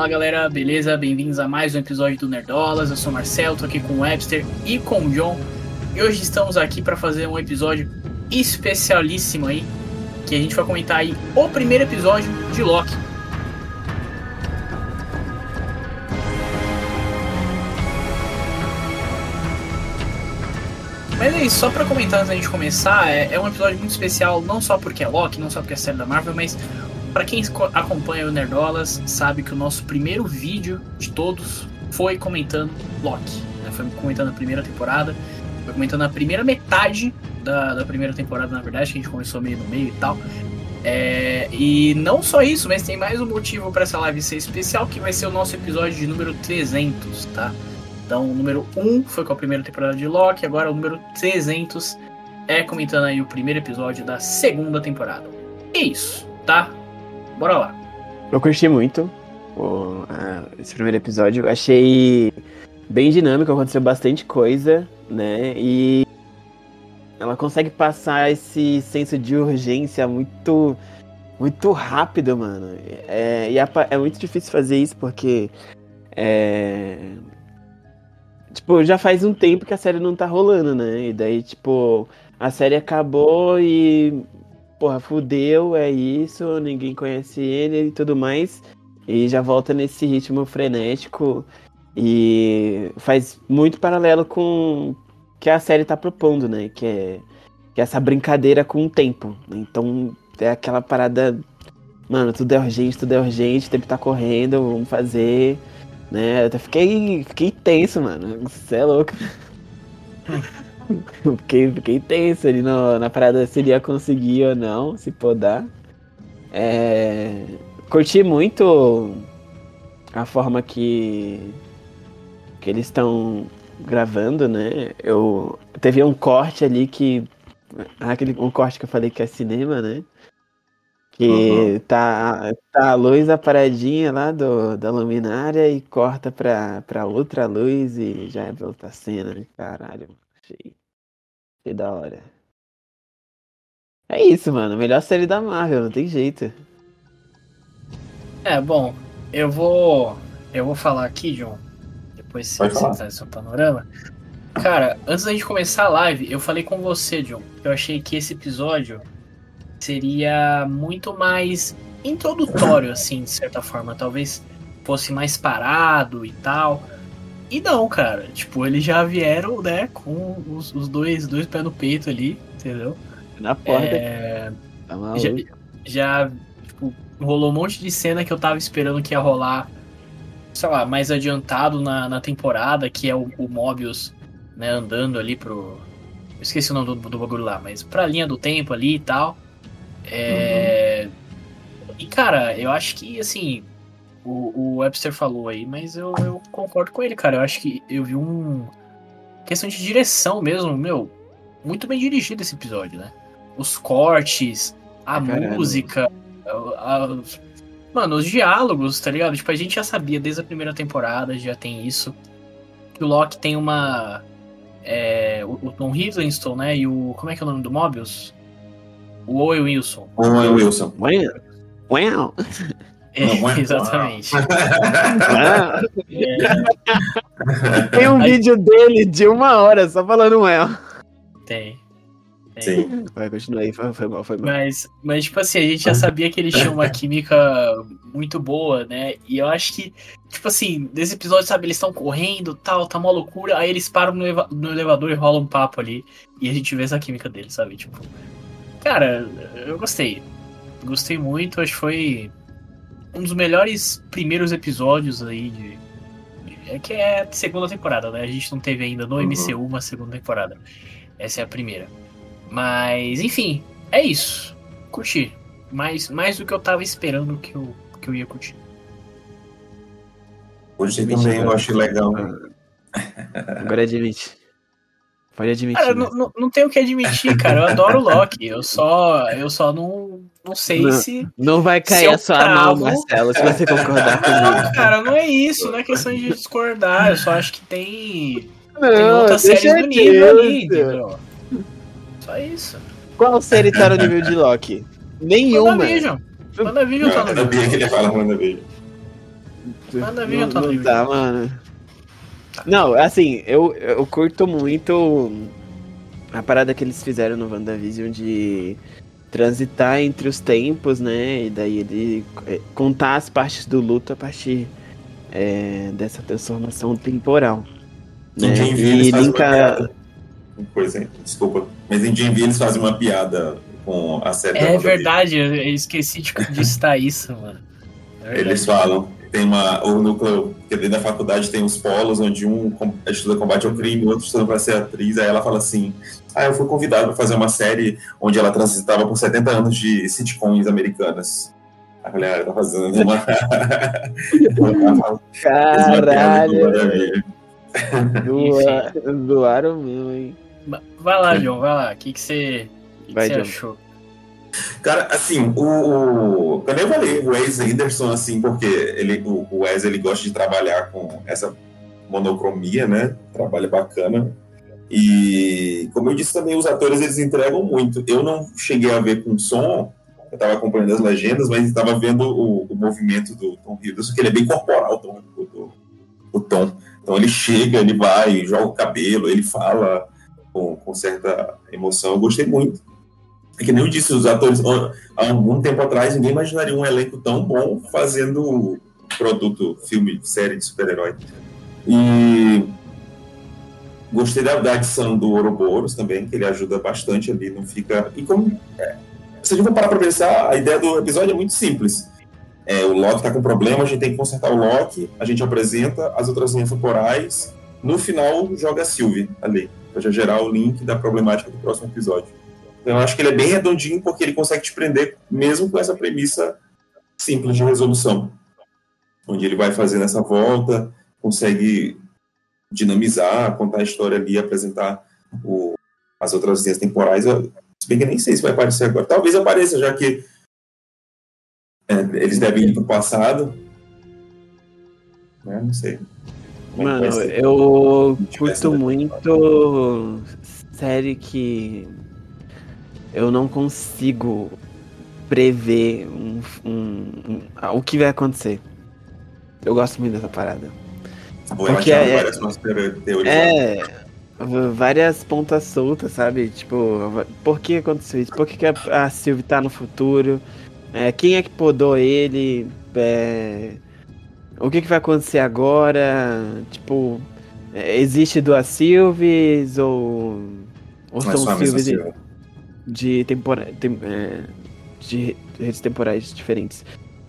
Fala galera, beleza? Bem-vindos a mais um episódio do Nerdolas. Eu sou o Marcelo, tô aqui com o Webster e com o John. E hoje estamos aqui para fazer um episódio especialíssimo aí, que a gente vai comentar aí o primeiro episódio de Loki. Mas é isso, só pra comentar antes da gente começar, é, é um episódio muito especial, não só porque é Loki, não só porque é série da Marvel, mas para quem acompanha o Nerdolas, sabe que o nosso primeiro vídeo de todos foi comentando Loki. Né? Foi comentando a primeira temporada, foi comentando a primeira metade da, da primeira temporada, na verdade, que a gente começou meio no meio e tal. É, e não só isso, mas tem mais um motivo para essa live ser especial, que vai ser o nosso episódio de número 300, tá? Então, o número 1 foi com a primeira temporada de Loki, agora o número 300 é comentando aí o primeiro episódio da segunda temporada. É isso, tá? Bora lá. Eu curti muito o, esse primeiro episódio. Achei bem dinâmico, aconteceu bastante coisa, né? E ela consegue passar esse senso de urgência muito muito rápido, mano. É, e é, é muito difícil fazer isso porque é, tipo, já faz um tempo que a série não tá rolando, né? E daí, tipo, a série acabou e porra, fudeu, é isso, ninguém conhece ele e tudo mais. E já volta nesse ritmo frenético e faz muito paralelo com o que a série tá propondo, né? Que é, que é essa brincadeira com o tempo. Então é aquela parada. Mano, tudo é urgente, tudo é urgente, o tempo tá correndo, vamos fazer. Né? Eu até fiquei, fiquei tenso, mano. Você é louco. fiquei, fiquei tenso ali no, na parada se ele ia conseguir ou não, se podar. É, curti muito a forma que, que eles estão gravando, né? Eu teve um corte ali que aquele um corte que eu falei que é cinema, né? Que uhum. tá, tá a luz a paradinha lá do, da luminária e corta pra, pra outra luz e já é outra cena, né? Caralho, achei. Que da hora. É isso, mano. Melhor série da Marvel, não tem jeito. É, bom, eu vou. Eu vou falar aqui, John. Depois você citar seu panorama. Cara, antes da gente começar a live, eu falei com você, John. Eu achei que esse episódio seria muito mais introdutório, assim, de certa forma. Talvez fosse mais parado e tal. E não, cara. Tipo, eles já vieram, né, com os, os dois, dois pés no peito ali, entendeu? Na porta. É... Tá já, já, tipo, rolou um monte de cena que eu tava esperando que ia rolar, sei lá, mais adiantado na, na temporada, que é o, o Mobius, né, andando ali pro. Eu esqueci o nome do, do bagulho lá, mas pra linha do tempo ali e tal. É... Uhum. E, cara, eu acho que, assim, o, o Webster falou aí, mas eu, eu concordo com ele, cara. Eu acho que eu vi um. Questão de direção mesmo, meu. Muito bem dirigido esse episódio, né? Os cortes, a música, a, a, mano, os diálogos, tá ligado? Tipo, a gente já sabia desde a primeira temporada, já tem isso. Que o Loki tem uma. É, o, o Tom Hiddleston, né? E o. Como é que é o nome do Mobius? O Owen Wilson. Owen Wilson. Well. É, exatamente. é. Tem um Aí... vídeo dele de uma hora só falando El. Tem. Tem. Sim. Vai, continua aí, foi, foi mal, foi mal. Mas, mas, tipo assim, a gente já sabia que eles tinham uma química muito boa, né? E eu acho que, tipo assim, nesse episódio, sabe, eles estão correndo tal, tá uma loucura, aí eles param no, eleva no elevador e rolam um papo ali. E a gente vê essa química deles, sabe? Tipo. Cara, eu gostei. Gostei muito, acho que foi um dos melhores primeiros episódios aí de, de, É que é a segunda temporada, né? A gente não teve ainda no uhum. MCU uma segunda temporada. Essa é a primeira. Mas, enfim, é isso. Curti. Mais, mais do que eu tava esperando que eu, que eu ia curtir. Hoje também eu achei legal. Agora admite. Pode admitir. Cara, né? não, não tenho o que admitir, cara. Eu adoro o Loki. Eu só, eu só não, não sei não, se. Não vai cair a sua cravo... mão, Marcelo, se você concordar comigo. Não, cara, não é isso. Não é questão de discordar. Eu só acho que tem. Não, tem outras séries do nível ali, entendeu? Só isso. Qual série tá no nível de Loki? Nenhuma. WandaVision. WandaVision tá no nível. Eu sabia que ele ia falar WandaVision. WandaVision não, tá não livre. dá, mano. Não, assim, eu, eu curto muito a parada que eles fizeram no WandaVision de transitar entre os tempos, né? E daí ele é, contar as partes do luto a partir é, dessa transformação temporal. Em Né? Jane V E eles fazem uma linka. piada. Pois é, desculpa. Mas em V eles fazem uma piada com a série É verdade, eu esqueci de, de citar isso, mano. É verdade. Eles falam, tem uma, o núcleo, que dentro da faculdade tem os polos, onde um estuda combate ao crime, o outro estuda para ser atriz, aí ela fala assim, ah, eu fui convidada para fazer uma série onde ela transitava por 70 anos de sitcoms americanas. A mulher tá fazendo uma... Caralho, WandaVision. doa- doaram mesmo, hein? Vai lá, João, vai lá. O que que você, que que você achou? Cara, assim, o, o. Eu falei o Wes Anderson, assim, porque ele, o, o Wes ele gosta de trabalhar com essa monocromia, né? Trabalho bacana. E, como eu disse também, os atores eles entregam muito. Eu não cheguei a ver com som, eu estava acompanhando as legendas, mas estava vendo o, o movimento do Tom Hiddleston, que ele é bem corporal, o Tom, o, o- o Tom. Então ele chega, ele vai, joga o cabelo, ele fala com, com certa emoção. Eu gostei muito. É que nem eu disse, os atores, há algum tempo atrás, ninguém imaginaria um elenco tão bom fazendo produto, filme, série de super-herói. E gostei da, da adição do Ouroboros também, que ele ajuda bastante ali, não fica. E como. É, se a gente for parar pra pensar, a ideia do episódio é muito simples. É, o Loki tá com problema, a gente tem que consertar o Loki, a gente apresenta as outras linhas temporais, no final joga a Sylvie ali, pra já gerar o link da problemática do próximo episódio. Então, eu acho que ele é bem redondinho porque ele consegue te prender mesmo com essa premissa simples de resolução. Onde ele vai fazendo essa volta, consegue dinamizar, contar a história ali, apresentar o- as outras linhas temporais. Eu, se bem que eu nem sei se vai aparecer agora. Talvez apareça, já que é, eles devem ir pro passado. Né? Não sei. Como é Mano, eu curto muito série que eu não consigo prever um, um- um- ah, o que vai acontecer. Eu gosto muito dessa parada. Vou porque é- várias. É, várias pontas soltas, sabe? Tipo, por que aconteceu isso? Por que, que a, a Sylvie tá no futuro? É, quem é que podou ele? É, o que, que vai acontecer agora? Tipo, é, existe duas Sylvies ou, ou Não é são Sylvies Sylvie. De, tempora tem- é, de redes temporais diferentes,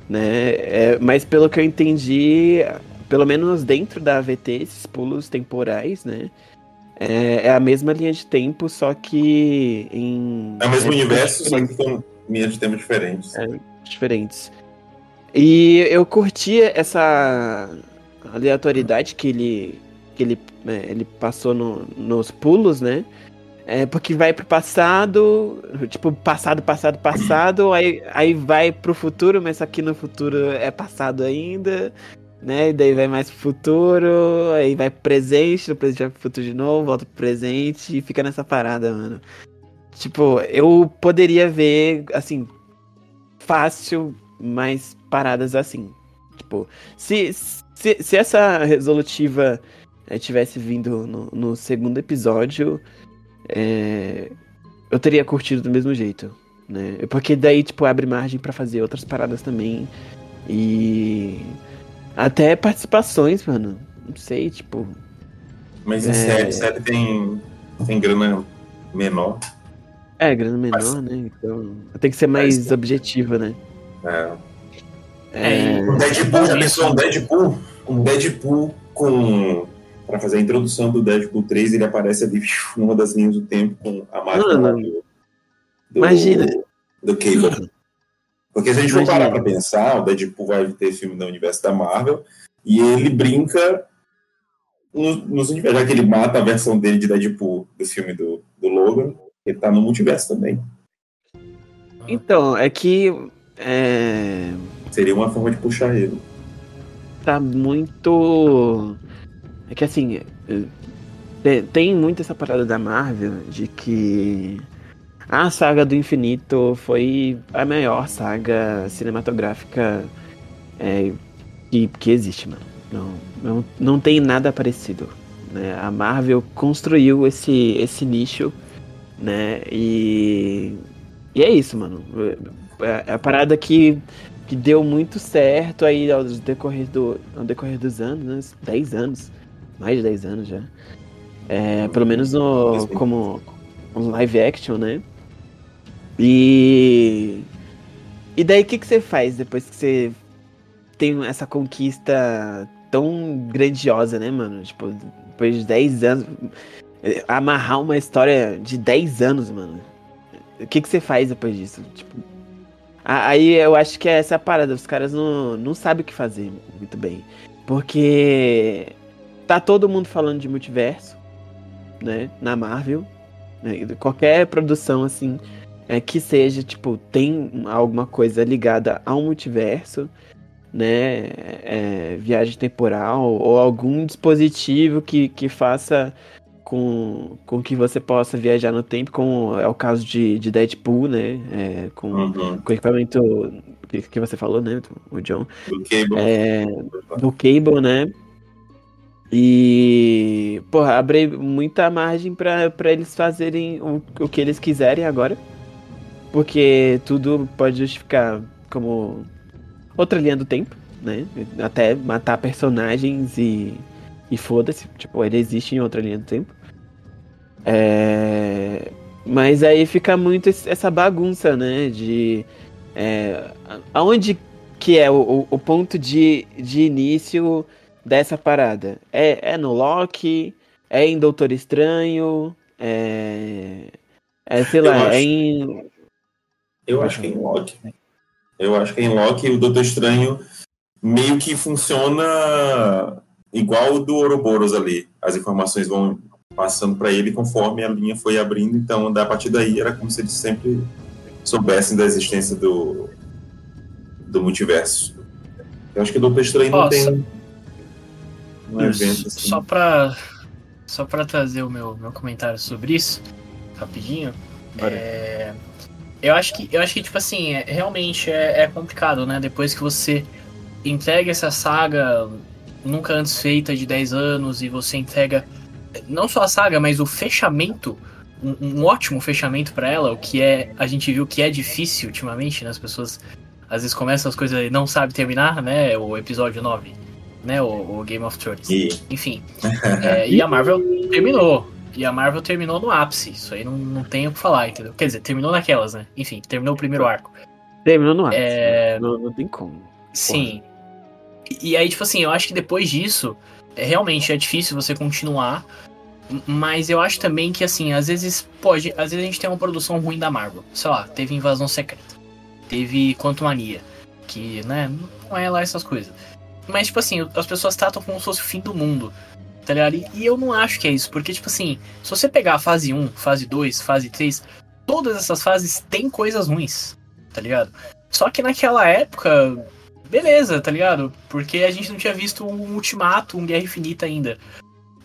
né? É, mas pelo que eu entendi, pelo menos dentro da AVT, esses pulos temporais, né? É, é a mesma linha de tempo, só que em É o mesmo universo, só que com linhas de tempo diferentes. É. diferentes. E eu curti essa aleatoriedade que ele que ele, é, ele passou no- nos pulos, né? É porque vai pro passado, tipo, passado, passado, passado, aí, aí vai pro futuro, mas aqui no futuro é passado ainda, né? E daí vai mais pro futuro, aí vai pro presente, no presente vai pro futuro de novo, volta pro presente e fica nessa parada, mano. Tipo, eu poderia ver, assim, fácil mais paradas assim. Tipo, se, se, se essa resolutiva eh, tivesse vindo no, no segundo episódio, é, eu teria curtido do mesmo jeito, né? Porque daí, tipo, abre margem pra fazer outras paradas também. E até participações, mano. Não sei, tipo. Mas em É. série, série tem, tem grana menor. É, grana menor, né? Então tem que ser mais Mas- objetiva, né? É. É, Um Deadpool, já pensou um Deadpool? Um Deadpool com. Pra fazer a introdução do Deadpool 3, ele aparece ali numa das linhas do tempo com a máquina Mano, do, do, imagina. do Cable. Porque se a gente for parar pra pensar, o Deadpool vai ter filme do universo da Marvel e ele brinca no- nos universos, já que ele mata a versão dele de Deadpool do filme do, do Logan, ele tá no multiverso também. Então, é que. É. Seria uma forma de puxar ele. tá muito. É que assim. eh, te- Tem muito essa parada da Marvel de que a saga do infinito foi a maior saga cinematográfica é, que, que existe, mano. Não, não, não tem nada parecido. Né? A Marvel construiu esse, esse nicho, né? E, e é isso, mano. É, é a parada que, que deu muito certo aí ao decorrer, do, ao decorrer dos anos, né? 10 anos. Mais de 10 anos já. É, pelo menos no, como um live action, né? E. E daí o que, que você faz depois que você tem essa conquista tão grandiosa, né, mano? Tipo, depois de 10 anos. Amarrar uma história de 10 anos, mano. O que, que você faz depois disso? Tipo. Aí eu acho que é essa a parada. Os caras não, não sabem o que fazer muito bem. Porque tá todo mundo falando de multiverso, né? Na Marvel. Né? Qualquer produção, assim, é, que seja, tipo, tem alguma coisa ligada ao multiverso né, é, viagem temporal ou algum dispositivo que, que faça com, com que você possa viajar no tempo, como é o caso de, de Deadpool, né, é, com, uhum. com o equipamento que, que você falou, né, o John. Do Cable. É, do Cable, né, e, porra, abre muita margem para eles fazerem o, o que eles quiserem agora. Porque tudo pode justificar como outra linha do tempo, né? Até matar personagens e, e foda-se. Tipo, ele existe em outra linha do tempo. É... Mas aí fica muito essa bagunça, né? De. É... Aonde que é o, o ponto de, de início dessa parada? É, é no Loki? É em Doutor Estranho? É. É, sei lá, acho, é em. Eu acho que é em Loki. Eu acho que em Loki o Doutor Estranho meio que funciona igual o do Ouroboros ali. As informações vão passando para ele conforme a linha foi abrindo, então a partir daí era como se eles sempre soubessem da existência do, do multiverso. Eu acho que o Doutor Estranho Nossa. não tem um evento assim. Só para só para trazer o meu, meu comentário sobre isso, rapidinho. É, eu acho que, eu acho que tipo assim, é, realmente é, é, complicado, né? Depois que você entrega essa saga nunca antes feita de 10 anos e você entrega não só a saga, mas o fechamento, um, um ótimo fechamento para ela, o que é, a gente viu que é difícil ultimamente, né? As pessoas às vezes começam as coisas e não sabem terminar, né? O episódio 9, né? O, o Game of Thrones. E... Enfim. é, e a Marvel terminou. E a Marvel terminou no ápice. Isso aí não, não tem o que falar, entendeu? Quer dizer, terminou naquelas, né? Enfim, terminou o primeiro arco. Terminou no ápice. É... Não, não tem como. Sim. E, e aí, tipo assim, eu acho que depois disso, é, realmente é difícil você continuar. Mas eu acho também que, assim, às vezes pode. Às vezes a gente tem uma produção ruim da Marvel. Sei lá, teve Invasão Secreta. Teve Quanto Mania. Que, né, não é lá essas coisas. Mas, tipo assim, as pessoas tratam como se fosse o fim do mundo tá ligado? E, e eu não acho que é isso, porque, tipo assim, se você pegar a fase 1, fase 2, fase 3, todas essas fases têm coisas ruins, tá ligado? Só que naquela época, beleza, tá ligado? Porque a gente não tinha visto um Ultimato, um Guerra Infinita ainda.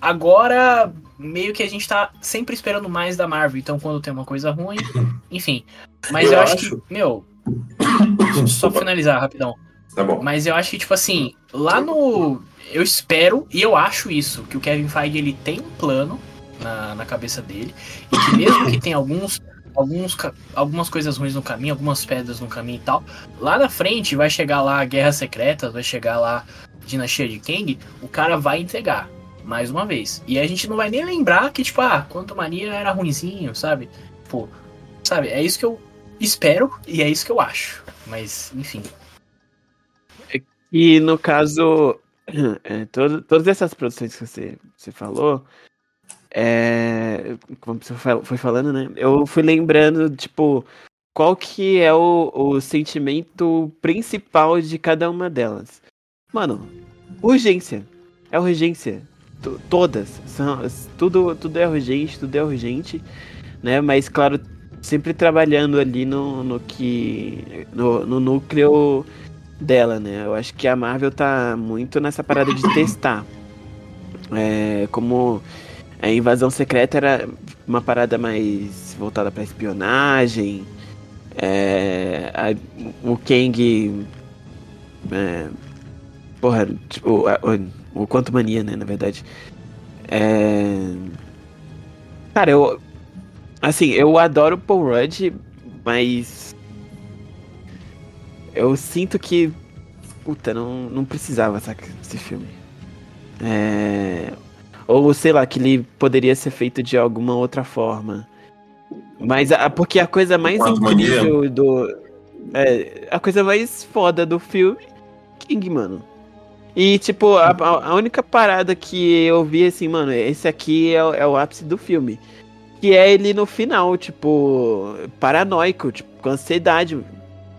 Agora, meio que a gente tá sempre esperando mais da Marvel, então quando tem uma coisa ruim, enfim. Mas eu, eu acho, acho que, meu, só finalizar rapidão. Tá bom. Mas eu acho que, tipo assim, lá no eu espero e eu acho isso, que o Kevin Feige ele tem um plano na, na cabeça dele e que mesmo que tenha alguns alguns, algumas coisas ruins no caminho, algumas pedras no caminho e tal. Lá na frente vai chegar lá a Guerra Secreta, vai chegar lá Dinastia de Kang, o cara vai entregar, mais uma vez. E a gente não vai nem lembrar que, tipo, ah, Quanto Mania era ruinzinho, sabe? Pô, sabe, é isso que eu espero e é isso que eu acho. Mas, enfim. E no caso, é, todo, todas essas produções que você, você falou, é, como você foi falando, né? Eu fui lembrando, tipo, qual que é o, o sentimento principal de cada uma delas. Mano, urgência. É urgência. T todas. São, tudo, tudo é urgente, tudo é urgente. Né? Mas, claro, sempre trabalhando ali no, no que. No, no núcleo dela, né? Eu acho que a Marvel tá muito nessa parada de testar. É, como a invasão secreta era uma parada mais voltada para espionagem. É, a, o Kang. É, porra, tipo, o, o Quanto Mania, né, na verdade. É... Cara, eu. Assim, eu adoro Paul Rudd, mas. Eu sinto que. Puta, não, não precisava, saca? Esse filme. É... Ou sei lá, que ele poderia ser feito de alguma outra forma. Mas a, porque a coisa mais incrível Mania. do. É, a coisa mais foda do filme. King, mano. E, tipo, a, a- única parada que eu vi assim, mano, esse aqui é, o- é o ápice do filme. Que é ele no final, tipo, paranoico, tipo, com ansiedade.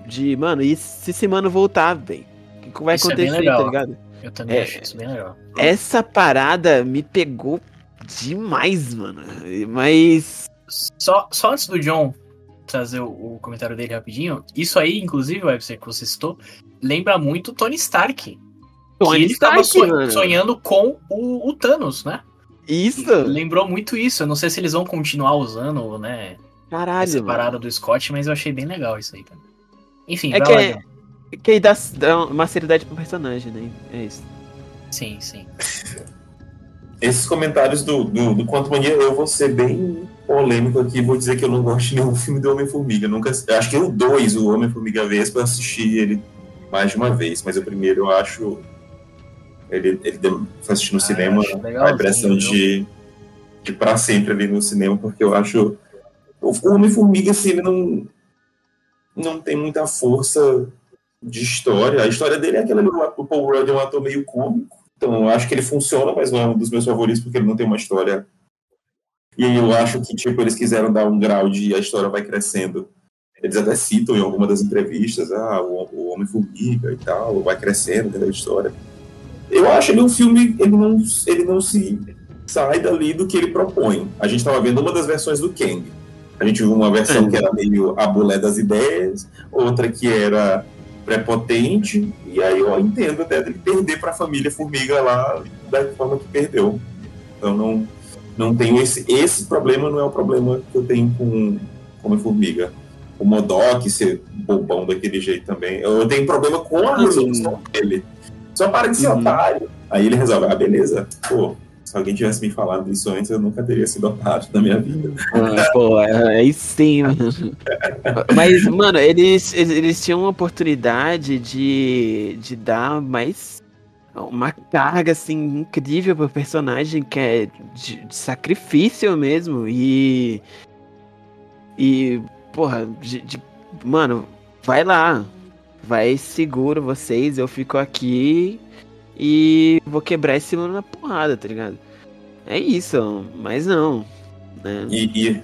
De, mano, e se esse mano voltar, velho? O que vai Isso é bem acontecer, legal. tá ligado? Eu também É. acho isso bem legal. Essa parada me pegou demais, mano. Mas. Só, só antes do John trazer o, o comentário dele rapidinho, isso aí, inclusive, Webster, que você citou, lembra muito Tony Stark. Tony que ele tava Stark, mano. sonhando com o, o Thanos, né? Isso! Lembrou muito isso. Eu não sei se eles vão continuar usando, né? Caralho, essa mano. parada do Scott, mas eu achei bem legal isso aí, cara. Enfim, É que, lá, é, que aí dá, dá uma seriedade pro personagem, né? É isso. Sim, sim. Esses comentários do, do, do Quanto Mania, eu vou ser bem polêmico aqui, vou dizer que eu não gosto de nenhum filme do Homem-Formiga. Nunca, eu acho que o 2, o Homem-Formiga Vespa, eu assisti ele mais de uma vez, mas o primeiro eu acho. Ele, ele deu- foi assistir no Ah, cinema, a impressão de, de pra sempre ali no cinema, porque eu acho. O o Homem-Formiga, assim, ele não, não tem muita força de história. A história dele é aquela ali, o Paul Rudd é um ator meio cômico. Então, eu acho que ele funciona, mas não é um dos meus favoritos, porque ele não tem uma história. E eu acho que, tipo, eles quiseram dar um grau de a história vai crescendo. Eles até citam em alguma das entrevistas, ah, o, o Homem-Formiga e tal, vai crescendo da história. Eu acho ele um filme, ele não, ele não se sai dali do que ele propõe. A gente estava vendo uma das versões do Kang. A gente viu uma versão É. que era meio a bulé das ideias, outra que era prepotente, e aí eu entendo até dele perder para a família Formiga lá da forma que perdeu. Então não, não tenho esse, esse problema, não é o problema que eu tenho com Homem-Formiga. O Modok ser bobão daquele jeito também. Eu tenho problema com a resolução dele. Só para de ser Uhum. otário. Aí ele resolve, ah, beleza. Pô, se alguém tivesse me falado isso antes, eu nunca teria sido otário na minha vida. Ah, Pô, aí sim, mano. Mas, mano, eles, eles, eles tinham uma oportunidade de, de dar mais uma carga, assim, incrível pro personagem, que é de, de sacrifício mesmo. E. E, porra, de, de- mano, vai lá. Vai seguro vocês, eu fico aqui e vou quebrar esse mano na porrada, tá ligado? É isso, mas não. Né? E, e,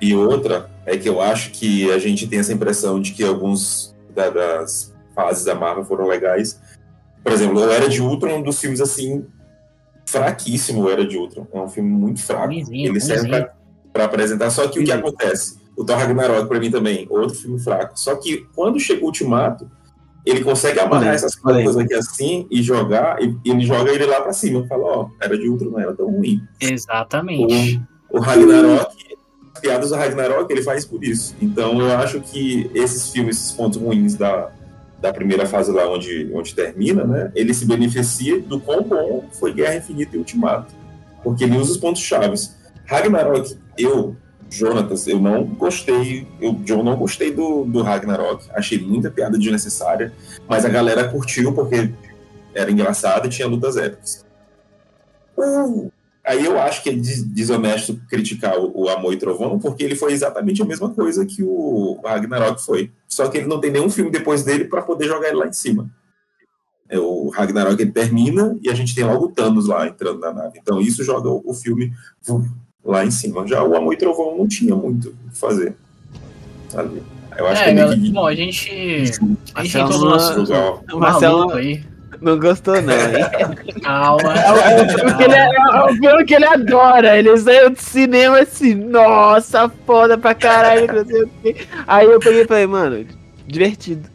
e outra é que eu acho que a gente tem essa impressão de que alguns da- das fases da Marvel foram legais. Por exemplo, o Era de Ultron é um dos filmes assim fraquíssimo. O Era de Ultron é um filme muito fraco. Ele serve pra, pra apresentar. Só que o que acontece? O Thor Ragnarok pra mim também, outro filme fraco. Só que quando chega o Ultimato, ele consegue amarrar essas coisas aqui assim e jogar, e e ele joga ele lá pra cima. Fala, ó, Era de Ultron não era tão ruim. Exatamente. O Ragnarok, as piadas do Ragnarok, ele faz por isso. Então eu acho que esses filmes, esses pontos ruins da, da primeira fase lá onde, onde termina, né? Ele se beneficia do quão bom foi Guerra Infinita e Ultimato. Porque ele usa os pontos chaves. Ragnarok, eu, Jonatas, eu não gostei, eu, eu não gostei do, do Ragnarok. Achei muita piada desnecessária, mas a galera curtiu porque era engraçado e tinha lutas épicas. O Aí eu acho que é des- desonesto criticar o, o Amor e Trovão, porque ele foi exatamente a mesma coisa que o Ragnarok foi. Só que ele não tem nenhum filme depois dele para poder jogar ele lá em cima. É, o Ragnarok ele termina e a gente tem logo Thanos lá entrando na nave. Então isso joga o, o filme lá em cima. Já o Amor e Trovão não tinha muito o que fazer. Sabe? Eu acho É, que é que bom, a gente. A gente Marcelo, todo o nosso jogar. O Marcelo aí. não gostou, não, hein? Calma. É o filme que ele, é o filme que ele adora. Ele saiu do cinema assim, nossa, foda pra caralho, não sei o quê. Aí eu peguei e falei, mano, divertido.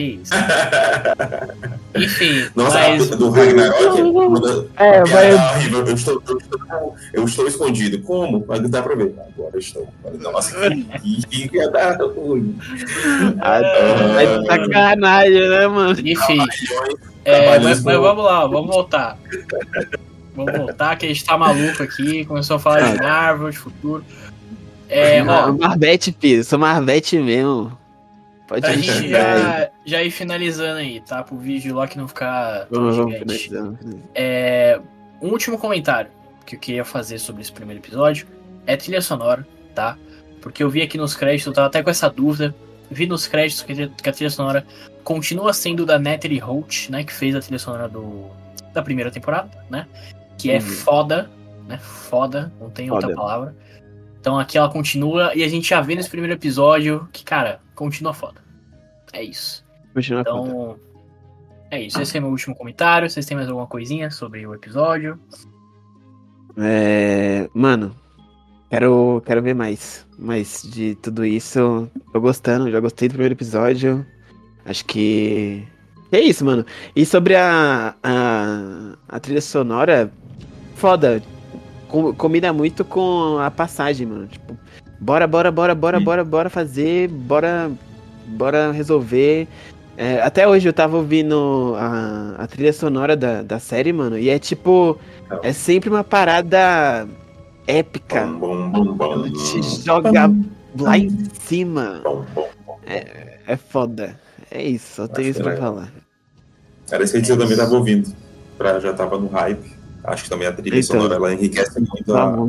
Que isso. Enfim, Nossa, mas. do Ragnarok. É, vai. Ah, horrível. Eu estou, eu, estou, eu estou escondido. Como? Mas dá pra ver. Agora eu estou. Nossa, que, que, que ia dar ruim. Ah, é de sacanagem, né, mano? Enfim. É, mas, mas vamos lá, vamos voltar. Vamos voltar, que a gente tá maluco aqui. Começou a falar de Marvel, de futuro. É, ó, Marvete, Pio. Sou Marvete mesmo. Pode pra gente já, já ir finalizando aí, tá? Pro vídeo lá que não ficar Vamos, vamos finalizando. É, um último comentário que eu queria fazer sobre esse primeiro episódio é trilha sonora, tá? Porque eu vi aqui nos créditos, eu tava até com essa dúvida. Vi nos créditos que a trilha- sonora continua sendo da Natalie Holt, né? Que fez a trilha sonora do, da primeira temporada, né? Que é Uhum. foda, né? Foda, não tem outra Foda. palavra. Então aqui ela continua e a gente já vê nesse primeiro episódio que, cara, continua foda. É isso. Continua foda. Então, é isso. Esse é meu último comentário. Vocês têm mais alguma coisinha sobre o episódio? É, mano, quero, quero ver mais. Mais de tudo isso. Tô gostando, já gostei do primeiro episódio. Acho que. É isso, mano. E sobre a, a, a trilha sonora, foda. Com- combina muito com a passagem, mano. Tipo, bora, bora, bora, bora, Sim. bora, bora fazer, bora, bora resolver. É, até hoje eu tava ouvindo a, a trilha sonora da, da série, mano, e é tipo. É sempre uma parada épica. Bom, bom, bom, te joga lá em cima. Bom, bom. É foda. É isso, só tenho isso pra é. falar. Era isso que eu também tava ouvindo. Pra, já tava no hype. Acho que também a trilha sonora ela enriquece muito a,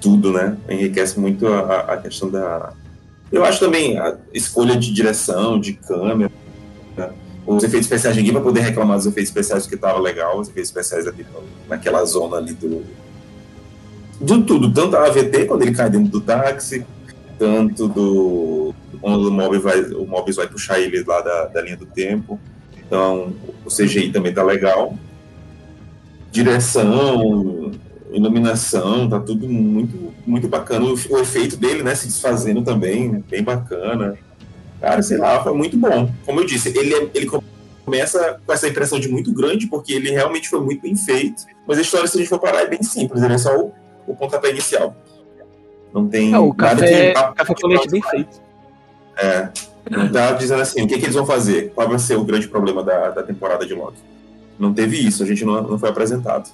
tudo, né? Enriquece muito a, a questão da. Eu acho também a escolha de direção, de câmera. né? Os efeitos especiais, ninguém vai poder reclamar dos efeitos especiais porque tava legal, os efeitos especiais ali naquela zona ali do. Do tudo, tanto a AVT quando ele cai dentro do táxi, tanto do. Quando o Mobius vai, o Mobius vai puxar ele lá da, da linha do tempo. Então, o CGI também tá legal. Direção, iluminação, tá tudo muito, muito bacana. O, o efeito dele, né, se desfazendo também, bem bacana. Cara, sei lá, foi muito bom. Como eu disse, ele, é- ele começa com essa impressão de muito grande, porque ele realmente foi muito bem feito. Mas a história, se a gente for parar, é bem simples. Ele é só o, o pontapé inicial. Não tem É, o nada café, de... café com leite bem feito. É, não tá dizendo assim, o que, que eles vão fazer? Qual vai ser o grande problema da, da temporada de Loki? Não teve isso, a gente não, não foi apresentado.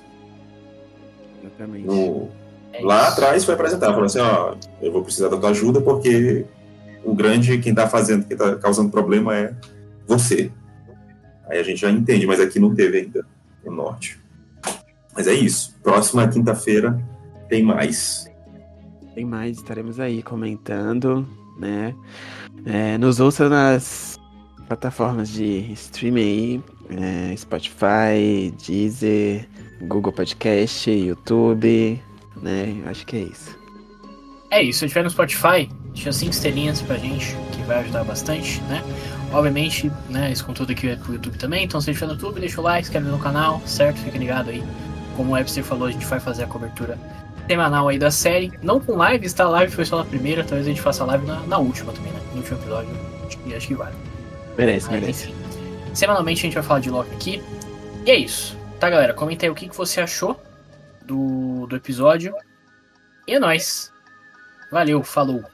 Exatamente. No- É lá atrás foi apresentado, falou assim, ó, eu vou precisar da tua ajuda porque o grande, quem tá fazendo, quem tá causando problema é você. Aí a gente já entende, mas aqui não teve ainda no norte. Mas é isso. Próxima quinta-feira tem mais. Tem mais, estaremos aí comentando, né? É, nos ouça nas plataformas de streaming aí, é, Spotify, Deezer, Google Podcast, YouTube, né? Acho que é isso. É isso, se tiver no Spotify, deixa cinco estrelinhas pra gente, que vai ajudar bastante, né? Obviamente, né, esse conteúdo aqui é pro YouTube também, então se estiver no YouTube, deixa o like, se inscreve no canal, certo? Fica ligado aí. Como o Webster falou, a gente vai fazer a cobertura semanal aí da série. Não com lives, tá? A live foi só na primeira, talvez a gente faça a live na, na última também, né? No último episódio, que, acho que vale. Merece, Mas, merece. enfim, semanalmente a gente vai falar de Loki aqui. E é isso, tá, galera? Comenta aí o que, que você achou do, do episódio. E é nóis. Valeu, falou.